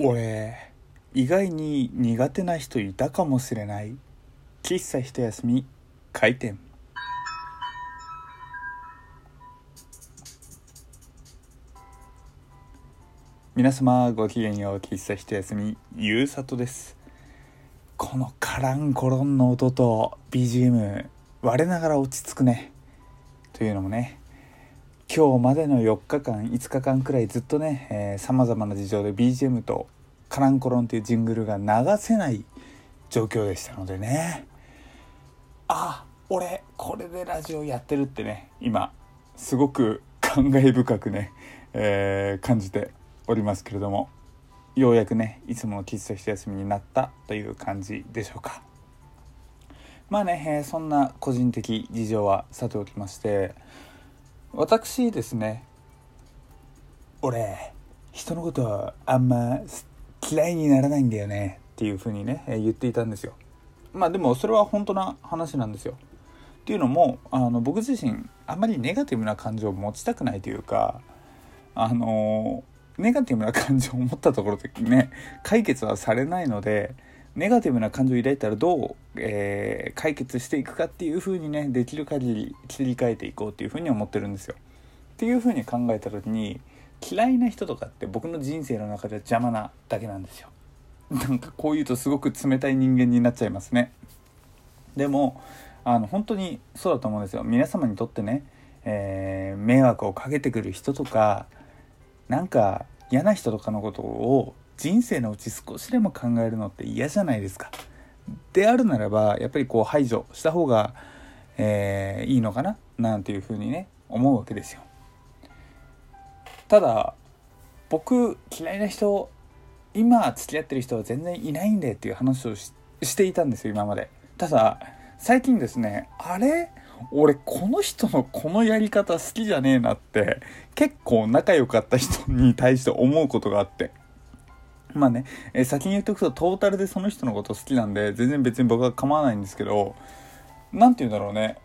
俺意外に苦手な人いたかもしれない。喫茶一休み開店。皆様ごきげんよう喫茶一休みゆうさとです。このカランコロンの音と BGM 我ながら落ち着くね。というのもね今日までの4日間5日間くらいずっとねさまざまな事情で BGM とカランコロンっていうジングルが流せない状況でしたのでね。あ俺これでラジオやってるってね今すごく感慨深くね、えー、感じておりますけれども。ようやくねいつもの喫茶一休みになったという感じでしょうか。まあね、えー、そんな個人的事情はさておきまして私ですね。俺人のことあんま嫌いにならないんだよね。っていうふうにね、言っていたんですよ。まあでもそれは本当な話なんですよ。っていうのもあの僕自身あんまりネガティブな感情を持ちたくないというかあのネガティブな感情を持ったところでね解決はされないのでネガティブな感情を抱いたらどう、えー、解決していくかっていう風にねできる限り切り替えていこうっていう風に思ってるんですよ。っていう風に考えた時に嫌いな人とかって僕の人生の中では邪魔なだけなんですよ。なんかこう言うとすごく冷たい人間になっちゃいますね。でもあの本当にそうだと思うんですよ。皆様にとってね、えー、迷惑をかけてくる人とかなんか嫌な人とかのことを人生のうち少しでも考えるのって嫌じゃないですか。であるならばやっぱりこう排除した方が、えー、いいのかな？なんていうふうにね思うわけですよ。ただ僕嫌いな人今付き合ってる人は全然いないんでっていう話をしていたんですよ今まで。ただ最近ですねあれ？俺この人のこのやり方好きじゃねえなって結構仲良かった人に対して思うことがあってまあね、え先に言っておくとトータルでその人のこと好きなんで全然別に僕は構わないんですけど何て言うんだろうね。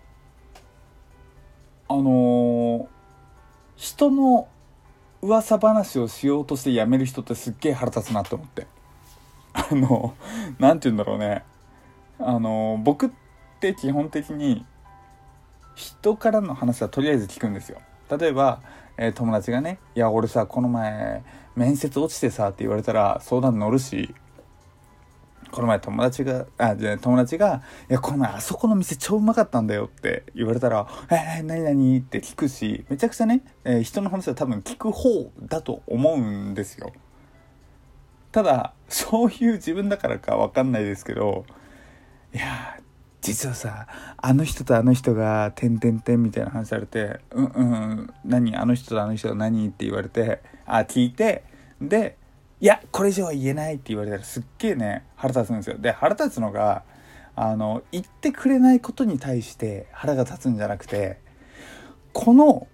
あのー、人の噂話をしようとして辞める人ってすっげえ腹立つなって思って。あの何て言うんだろうね。あの僕って基本的に人からの話はとりあえず聞くんですよ。例えば、えー、友達がね「いや俺さこの前面接落ちてさ」って言われたら相談乗るしこの前友達が、あ、じゃ友達が、いや、この前あそこの店超うまかったんだよって言われたら、えー、何々？って聞くし、めちゃくちゃね、えー、人の話は多分聞く方だと思うんですよ。ただ、そういう自分だからかわかんないですけど、いや実はさあの人とあの人が「てんてんてん」みたいな話されて「うんうん何あの人とあの人が何?」って言われてあ聞いてで「いやこれ以上は言えない」って言われたらすっげえね腹立つんですよ。で腹立つのがあの言ってくれないことに対して腹が立つんじゃなくてこの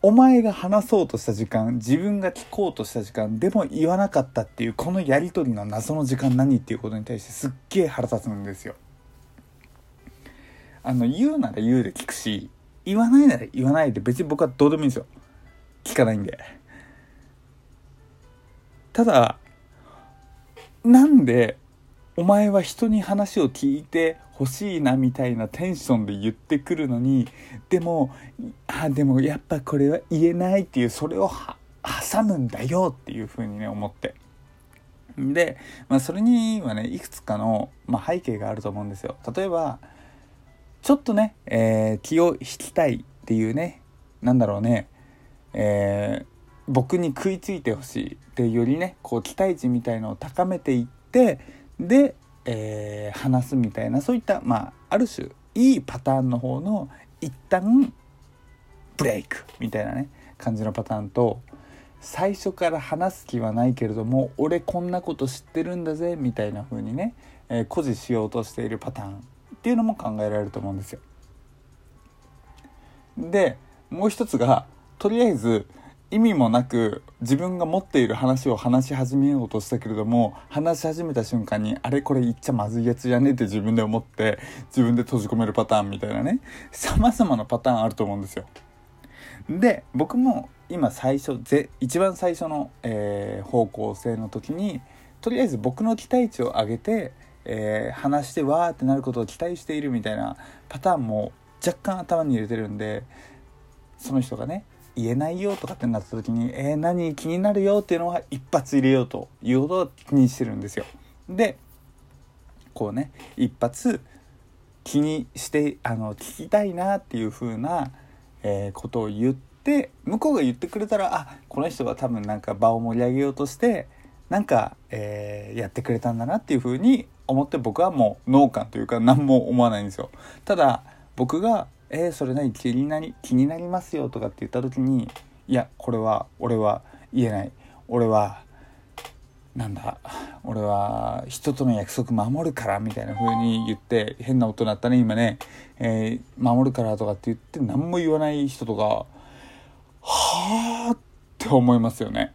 お前が話そうとした時間自分が聞こうとした時間でも言わなかったっていうこのやり取りの謎の時間何っていうことに対してすっげえ腹立つんですよ。あの、言うなら言うで聞くし、言わないなら言わないで別に僕はどうでもいいんですよ。聞かないんで。ただ、なんで、お前は人に話を聞いてほしいなみたいなテンションで言ってくるのに、でも、あ、でもやっぱこれは言えないっていう、それを挟むんだよっていうふうにね、思って。で、まあそれにはね、いくつかの、まあ、背景があると思うんですよ。例えば、ちょっとね、えー、気を引きたいっていうね、なんだろうね、えー、僕に食いついてほしいっていうよりね、こう期待値みたいのを高めていって、で、えー、話すみたいな、そういった、まあ、ある種、いいパターンの方の、一旦、ブレイクみたいなね、感じのパターンと、最初から話す気はないけれども俺こんなこと知ってるんだぜみたいな風にね、えー、誇示しようとしているパターン。っていうのも考えられると思うんですよ。でもう一つがとりあえず意味もなく自分が持っている話を話し始めようとしたけれども話し始めた瞬間にあれこれ言っちゃまずいやつじゃねって自分で思って自分で閉じ込めるパターンみたいなね様々なパターンあると思うんですよ。で僕も今最初ぜ一番最初の、えー、方向性の時にとりあえず僕の期待値を上げて、えー、話してわーってなることを期待しているみたいなパターンも若干頭に入れてるんでその人がね言えないよとかってなった時に「えー、何気になるよ」っていうのは一発入れようということを気にしてるんですよ。でこうね一発気にしてあの聞きたいなっていう風な、えー、ことを言って向こうが言ってくれたらあこの人は多分なんか場を盛り上げようとしてなんか、えー、やってくれたんだなっていう風に思って僕はもう脳幹というか何も思わないんですよ。ただ僕が「えー、それ何？気になり気になりますよ」とかって言った時に「いやこれは俺は言えない。俺はなんだ俺は人との約束守るからみたいな風に言って変な音鳴ったね今ね、えー、守るからとかって言って何も言わない人とかはあって思いますよね。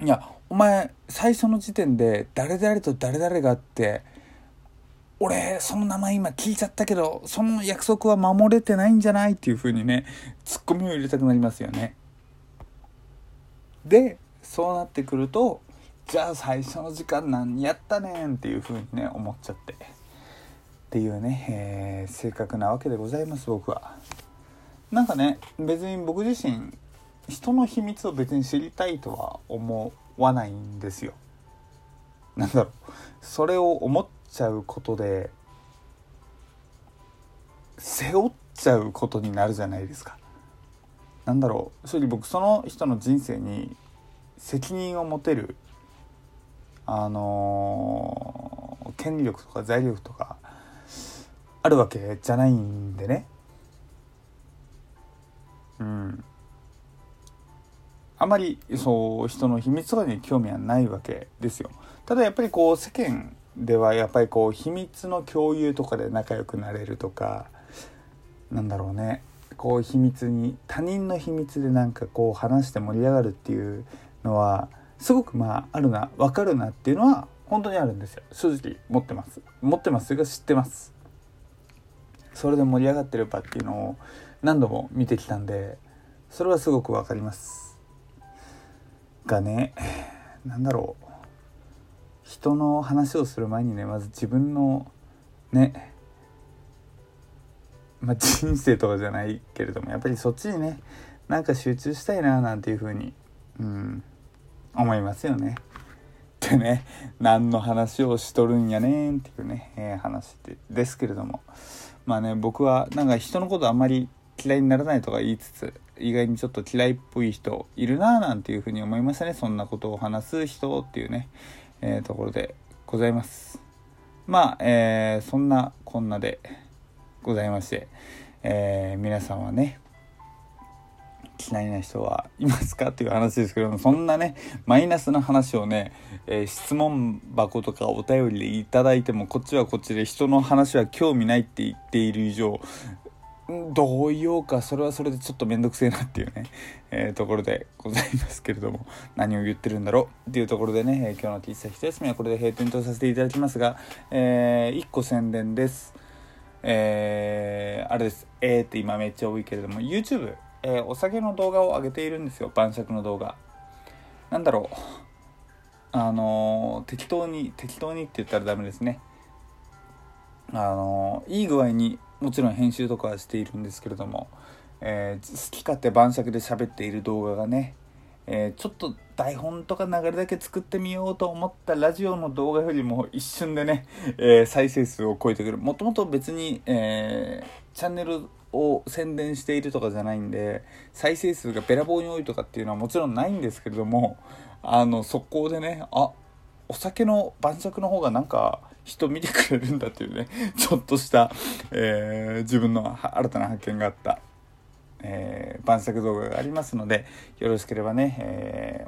いやお前最初の時点で誰々と誰々があって俺その名前今聞いちゃったけどその約束は守れてないんじゃないっていう風にねツッコミを入れたくなりますよね。でそうなってくるとじゃあ最初の時間何やったねんっていう風にね思っちゃって。っていうね、えー、性格なわけでございます僕は。なんかね別に僕自身人の秘密を別に知りたいとは思わないんですよ。なんだろう。それを思っちゃうことで背負っちゃうことになるじゃないですか。なんだろう。正直僕その人の人生に責任を持てるあのー、権力とか財力とかあるわけじゃないんでね。うん。あまりそう人の秘密とかに興味はないわけですよ。ただやっぱりこう世間ではやっぱりこう秘密の共有とかで仲良くなれるとかなんだろうね。こう秘密に他人の秘密でなんかこう話して盛り上がるっていうのはすごくまああるな分かるなっていうのは本当にあるんですよ。正直持ってます。持ってますが知ってます。それで盛り上がってる場っていうのを何度も見てきたんでそれはすごく分かります。がね何だろう人の話をする前にねまず自分のねまあ、人生とかじゃないけれどもやっぱりそっちにねなんか集中したいななんていうふうにうん思いますよね。でね何の話をしとるんやねんっていうね、えー、話でですけれどもまあね僕はなんか人のことあんまり嫌いにならないとか言いつつ意外にちょっと嫌いっぽい人いるなぁなんていうふうに思いましたね。そんなことを話す人っていうね、えー、ところでございます。まあ、えー、そんなこんなでございまして、えー、皆さんはね嫌いな人はいますかっていう話ですけどもそんなねマイナスな話をね、えー、質問箱とかお便りでいただいてもこっちはこっちで人の話は興味ないって言っている以上どう言おうかそれはそれでちょっと面倒くせえなっていうね、えー、ところでございますけれども 何を言ってるんだろうっていうところでね、えー、今日の喫茶一休みはこれで閉店とさせていただきますが、えー、1個宣伝です。えー、あれです。えーって今めっちゃ多いけれども YouTube えー、お酒の動画を上げているんですよ。晩酌の動画。なんだろう。あのー、適当に適当にって言ったらダメですね。あのー、いい具合にもちろん編集とかはしているんですけれども、え好き勝手晩酌で喋っている動画がねえー、ちょっと台本とか流れだけ作ってみようと思ったラジオの動画よりも一瞬でね、えー、再生数を超えてくる。もともと別に、えー、チャンネルを宣伝しているとかじゃないんで再生数がべらぼうに多いとかっていうのはもちろんないんですけれどもあの速攻でねあお酒の晩酌の方がなんか人見てくれるんだっていうね ちょっとした、えー、自分の新たな発見があった、えー、晩酌動画がありますのでよろしければね、え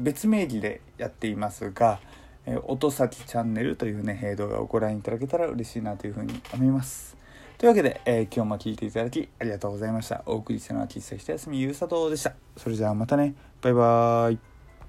ー、別名義でやっていますが「え、音先チャンネル」というね動画をご覧いただけたら嬉しいなというふうに思います。というわけで、えー、今日も聴いていただきありがとうございました。お送りしたのは喫茶一休みゆうさとでした。それじゃあまたね。バイバーイ。